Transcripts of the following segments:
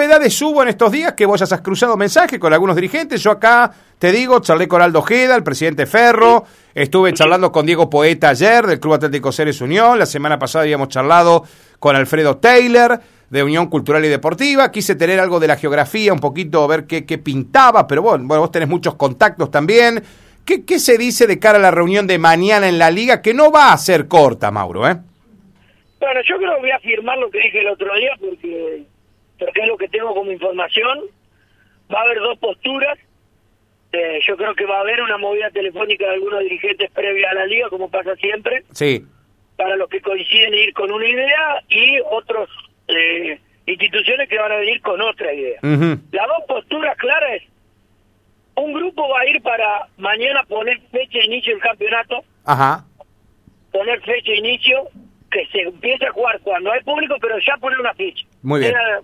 novedades hubo en estos días que vos has cruzado mensaje con algunos dirigentes? Yo acá te digo, charlé con Aldo Ojeda, el presidente Ferro, estuve charlando con Diego Poeta ayer del Club Atlético Ceres Unión, la semana pasada habíamos charlado con Alfredo Taylor de Unión Cultural y Deportiva, quise tener algo de la geografía, un poquito ver qué, qué pintaba, pero bueno, bueno, vos tenés muchos contactos también. ¿Qué, ¿Qué se dice de cara a la reunión de mañana en la liga que no va a ser corta, Mauro? ¿eh? Bueno, yo creo que voy a afirmar lo que dije el otro día porque, porque es lo que tengo como información. Va a haber dos posturas. Eh, yo creo que va a haber una movida telefónica de algunos dirigentes previa a la liga, como pasa siempre, Sí. para los que coinciden en ir con una idea y otros eh, instituciones que van a venir con otra idea. Las dos posturas claras es, un grupo va a ir para mañana poner fecha de inicio del campeonato, Ajá. poner fecha de inicio, que se empiece a jugar cuando hay público, pero ya poner una fecha. Muy bien. Era,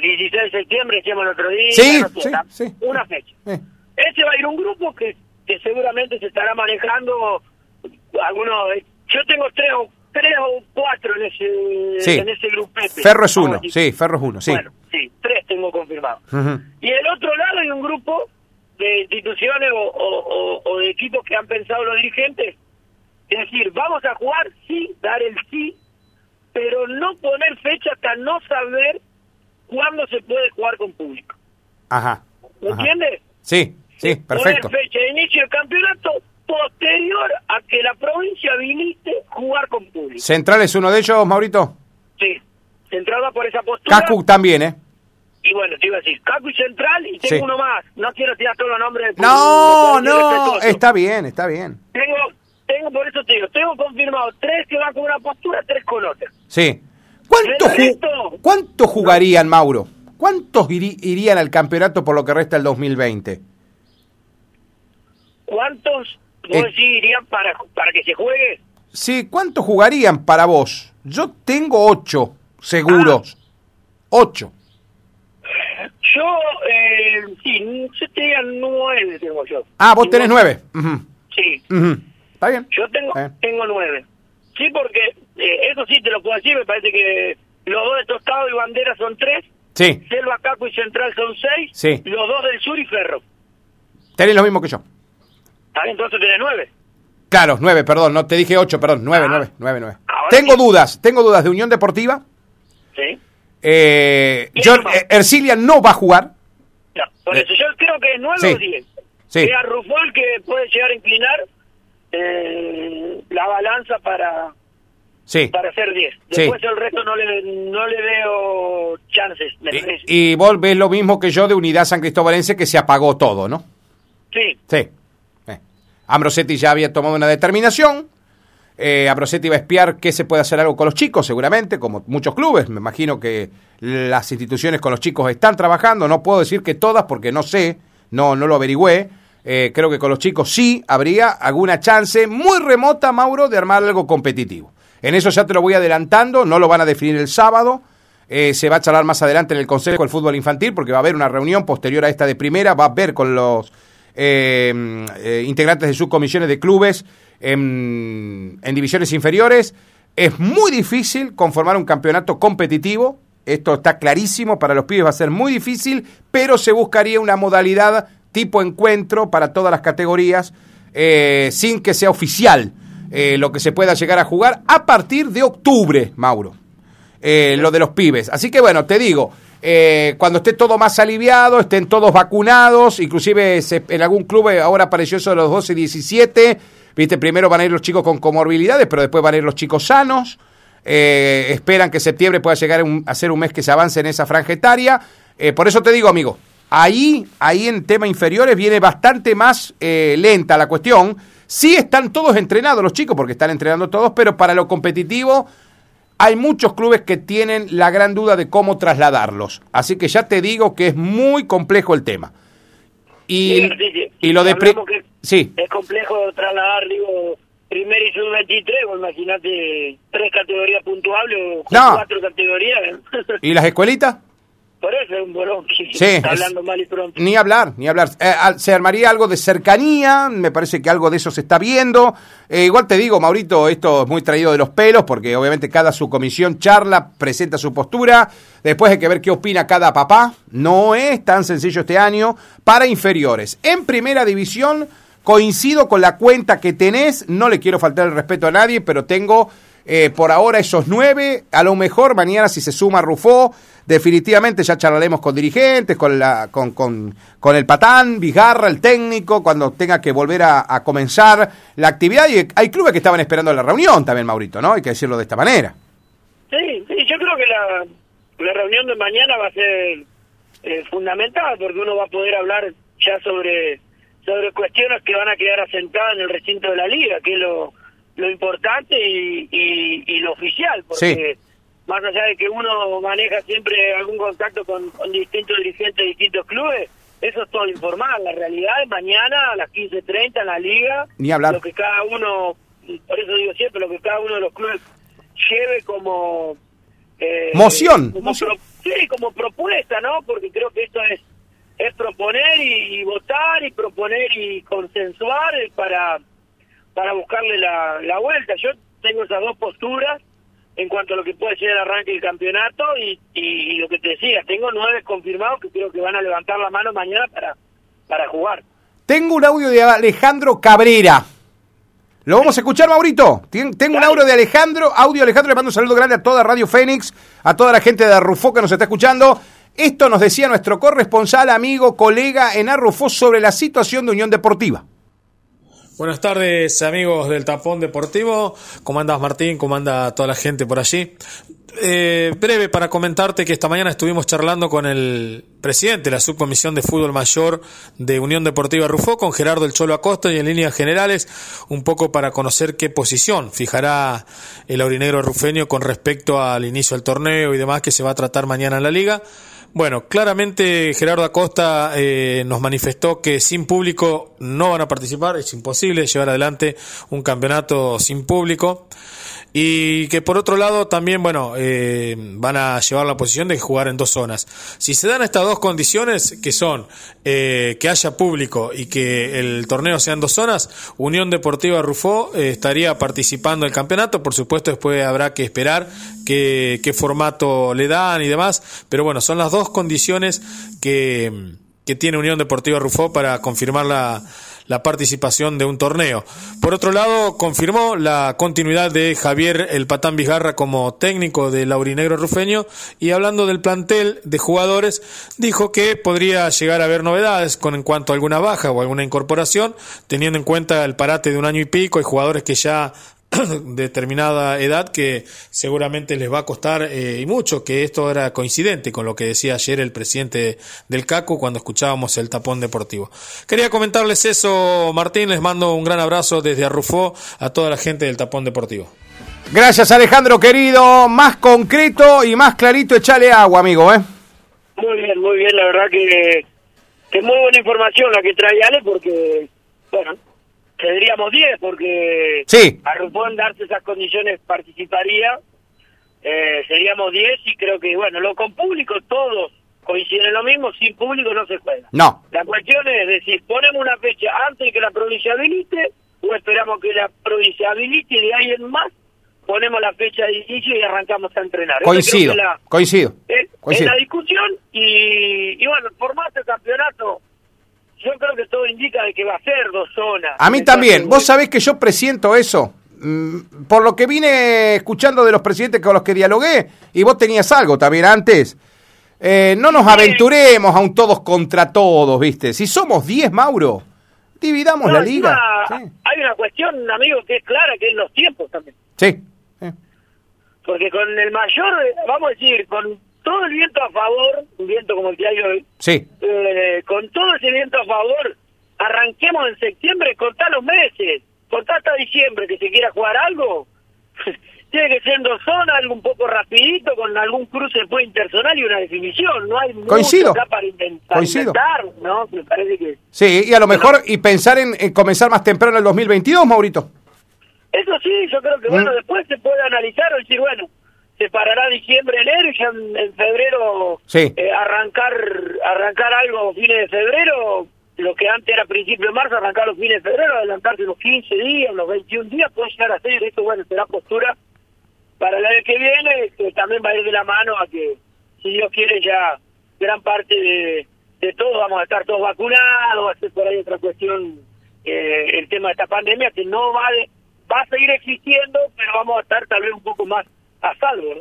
sé, 16 de septiembre, decíamos el otro día, Sí, no sé, sí, la- sí. una fecha. Eh. Ese va a ir un grupo que, que seguramente se estará manejando algunos... Yo tengo tres o, tres o cuatro en ese, en ese grupete. Ferro es uno, sí, Ferro es uno, sí. Bueno, sí, tres tengo confirmados. Ujú. Y del otro lado hay un grupo de instituciones o, o- o- o de equipos que han pensado los dirigentes. Es decir, vamos a jugar, sí, dar el sí, pero no poner fecha hasta no saber cuándo se puede jugar con público. Ajá. ¿Me entiendes? Sí, sí, perfecto. Poner fecha de inicio del campeonato posterior a que la provincia habilite jugar con público. ¿Central es uno de ellos, Maurito? Sí. Centrada por esa postura. Cacu también, ¿eh? Y bueno, te iba a decir, Caco y Central, y tengo Sí. uno más. No quiero tirar todos los nombres. No, no, está bien, está bien. Tengo, tengo, por eso te digo, tengo confirmado tres que van con una postura, tres con otra. Sí. ¿Cuánto, ¿El ju- resto? ¿Cuánto jugarían, Mauro? ¿Cuántos irían al campeonato por lo que resta el 2020? ¿Cuántos vos Eh. decís irían para, para que se juegue? Sí, ¿cuántos jugarían para vos? Yo tengo ocho seguros. Ocho. Yo, eh, sí, yo te diría nueve tengo yo. Ah, vos tenés nueve. Sí. ¿Está bien? yo tengo Eh. tengo nueve. Sí, porque eh, eso sí te lo puedo decir, me parece que los dos de Tostado y Bandera son tres, Sí, Selva, Caco y Central son seis, Sí. los dos del Sur y Ferro. tenés lo mismo que yo. ¿Está bien? Entonces tenés nueve. Claro, nueve, perdón, no te dije ocho, perdón, nueve, Ah. nueve, nueve, nueve. Tengo sí. dudas, tengo dudas de Unión Deportiva. ¿Sí? Eh, ¿Quién John, eh, Ercilia no va a jugar. No, por Eh. eso yo creo que es nueve Sí. o diez. Sí. Sea Rufol que puede llegar a inclinar eh, la balanza para Sí. para ser 10. Sí. Después el resto no le, no le veo chances, me. Y, y vos ves lo mismo que yo de Unidad San Cristóbalense que se apagó todo, ¿no? Sí, Sí. Eh. Ambrosetti ya había tomado una determinación. Eh, Ambrosetti va a espiar qué se puede hacer algo con los chicos, seguramente, como muchos clubes. Me imagino que las instituciones con los chicos están trabajando. No puedo decir que todas porque no sé, no, no lo averigüé. Eh, creo que con los chicos sí habría alguna chance muy remota, Mauro, de armar algo competitivo. En eso ya te lo voy adelantando, no lo van a definir el sábado. Eh, se va a charlar más adelante en el Consejo del Fútbol Infantil porque va a haber una reunión posterior a esta de primera, va a ver con los eh, eh, integrantes de subcomisiones de clubes en, en divisiones inferiores. Es muy difícil conformar un campeonato competitivo, esto está clarísimo, para los pibes va a ser muy difícil, pero se buscaría una modalidad tipo encuentro para todas las categorías, eh, sin que sea oficial eh, lo que se pueda llegar a jugar a partir de octubre, Mauro eh, lo de los pibes. Así que bueno, te digo, eh, cuando esté todo más aliviado, estén todos vacunados, inclusive en algún club eh, ahora apareció eso de los 12 y 17, viste, primero van a ir los chicos con comorbilidades, pero después van a ir los chicos sanos. Eh, esperan que septiembre pueda llegar a ser un mes que se avance en esa franja etaria. Por eso te digo, amigo, ahí, ahí en tema inferiores viene bastante más lenta la cuestión. Sí están todos entrenados los chicos, porque están entrenando todos, pero para lo competitivo hay muchos clubes que tienen la gran duda de cómo trasladarlos. Así que ya te digo que es muy complejo el tema. Y, Sí, sí, sí. y lo de... que Sí, es complejo trasladar, digo, y sub-23, o imagínate tres categorías puntuables o No. cuatro categorías. ¿y las escuelitas? Por eso, hacer un bolón. Sí, hablando mal y pronto. Ni hablar, ni hablar. Eh, se armaría algo de cercanía, me parece que algo de eso se está viendo. Eh, igual te digo, Maurito, esto es muy traído de los pelos, porque obviamente cada subcomisión charla, presenta su postura, después hay que ver qué opina cada papá. No es tan sencillo este año para inferiores. En primera división, coincido con la cuenta que tenés, no le quiero faltar el respeto a nadie, pero tengo eh, por ahora esos nueve, a lo mejor mañana si se suma Rufó, definitivamente ya charlaremos con dirigentes, con, la, con, con, con el patán, Vigarra, el técnico, cuando tenga que volver a, comenzar la actividad. Y hay clubes que estaban esperando la reunión también, Maurito, ¿no? Hay que decirlo de esta manera. Sí, sí, yo creo que la, reunión de mañana va a ser eh, fundamental porque uno va a poder hablar ya sobre sobre cuestiones que van a quedar asentadas en el recinto de la liga, que es lo lo importante y, y, lo oficial, porque más allá de que uno maneja siempre algún contacto con, distintos dirigentes de distintos clubes, eso es todo informal. La realidad es mañana a las 15.30 en la liga, Ni hablar. lo que cada uno, por eso digo siempre, lo que cada uno de los clubes lleve como... Eh, Moción. sí, como propuesta, ¿no? Porque creo que esto es es proponer y votar y proponer y consensuar para para buscarle la, la vuelta. Yo tengo esas dos posturas en cuanto a lo que puede ser el arranque del campeonato y, y, lo que te decía, tengo nueve confirmados que creo que van a levantar la mano mañana para, para jugar. Tengo un audio de Alejandro Cabrera. ¿Lo vamos a escuchar, Maurito? Tengo un audio de Alejandro. Audio Alejandro, le mando un saludo grande a toda Radio Fénix, a toda la gente de Arrufó que nos está escuchando. Esto nos decía nuestro corresponsal, amigo, colega en Arrufó sobre la situación de Unión Deportiva. Buenas tardes amigos del Tapón Deportivo, ¿cómo andas Martín? ¿Cómo anda toda la gente por allí? Eh, breve para comentarte que esta mañana estuvimos charlando con el presidente de la subcomisión de fútbol mayor de Unión Deportiva Rufó, con Gerardo El Cholo Acosta y en líneas generales un poco para conocer qué posición fijará el aurinegro rufeño con respecto al inicio del torneo y demás que se va a tratar mañana en la liga. Bueno, claramente Gerardo Acosta eh, nos manifestó que sin público no van a participar, es imposible llevar adelante un campeonato sin público. Y que por otro lado también, bueno, eh, van a llevar la posición de jugar en dos zonas. Si se dan estas dos condiciones, que son eh, que haya público y que el torneo sea en dos zonas, Unión Deportiva Rufó eh, estaría participando del campeonato. Por supuesto, después habrá que esperar qué, qué formato le dan y demás. Pero bueno, son las dos condiciones que, que tiene Unión Deportiva Rufó para confirmar la la participación de un torneo. Por otro lado, confirmó la continuidad de Javier El Patán Vizgarra como técnico del Laurinegro Rufeño y hablando del plantel de jugadores, dijo que podría llegar a haber novedades con en cuanto a alguna baja o alguna incorporación, teniendo en cuenta el parate de un año y pico y jugadores que ya determinada edad que seguramente les va a costar eh, y mucho, que esto era coincidente con lo que decía ayer el presidente del CACU cuando escuchábamos el tapón deportivo. Quería comentarles eso, Martín, les mando un gran abrazo desde Arrufó a toda la gente del tapón deportivo. Gracias Alejandro querido, más concreto y más clarito, echale agua amigo, ¿eh? Muy bien, muy bien, la verdad que, que muy buena información la que trae Ale porque, bueno, Tendríamos 10 porque sí. a en darse esas condiciones participaría. Eh, seríamos 10 y creo que, bueno, lo con público todos coinciden en lo mismo, sin público no se juega. No. La cuestión es decir, ponemos una fecha antes de que la provincia habilite o esperamos que la provincia habilite y de ahí en más ponemos la fecha de inicio y arrancamos a entrenar. Coincido, coincido. Es, coincido. la discusión y, y bueno, el formato de campeonato yo creo que todo indica de que va a ser dos zonas. A mí también. Vos sabés que yo presiento eso. Mm, por lo que vine escuchando de los presidentes con los que dialogué, y vos tenías algo también antes. Eh, no nos aventuremos a un todos contra todos, ¿viste? Si somos 10, Mauro, dividamos la liga. Hay una cuestión, amigo, que es clara, que es los tiempos también. Sí. Porque con el mayor, vamos a decir, con todo el viento a favor, un viento como el que hay hoy, sí. Eh, con todo ese viento a favor, arranquemos en septiembre, cortá los meses, cortá hasta diciembre, que se quiera jugar algo, tiene que ser en dos zonas, algo un poco rapidito, con algún cruce después intersonal y una definición, no hay Coincido. mucho acá para, inventar, ¿no? Me parece que... Sí, y a lo mejor, y pensar en, comenzar más temprano el 2022, Maurito. Eso sí, yo creo que, bueno, mm. después se puede analizar o decir, bueno, se parará diciembre, enero y ya en, febrero sí. eh, arrancar arrancar algo fines de febrero, lo que antes era principio de marzo, arrancar los fines de febrero, adelantarse unos 15 días, unos 21 días, puede llegar a ser, esto bueno, será postura para el año que viene, que también va a ir de la mano a que, si Dios quiere, ya gran parte de, de todos vamos a estar todos vacunados, va a ser por ahí otra cuestión, eh, el tema de esta pandemia, que no va, de, va a seguir existiendo, pero vamos a estar tal vez un poco más a salvo.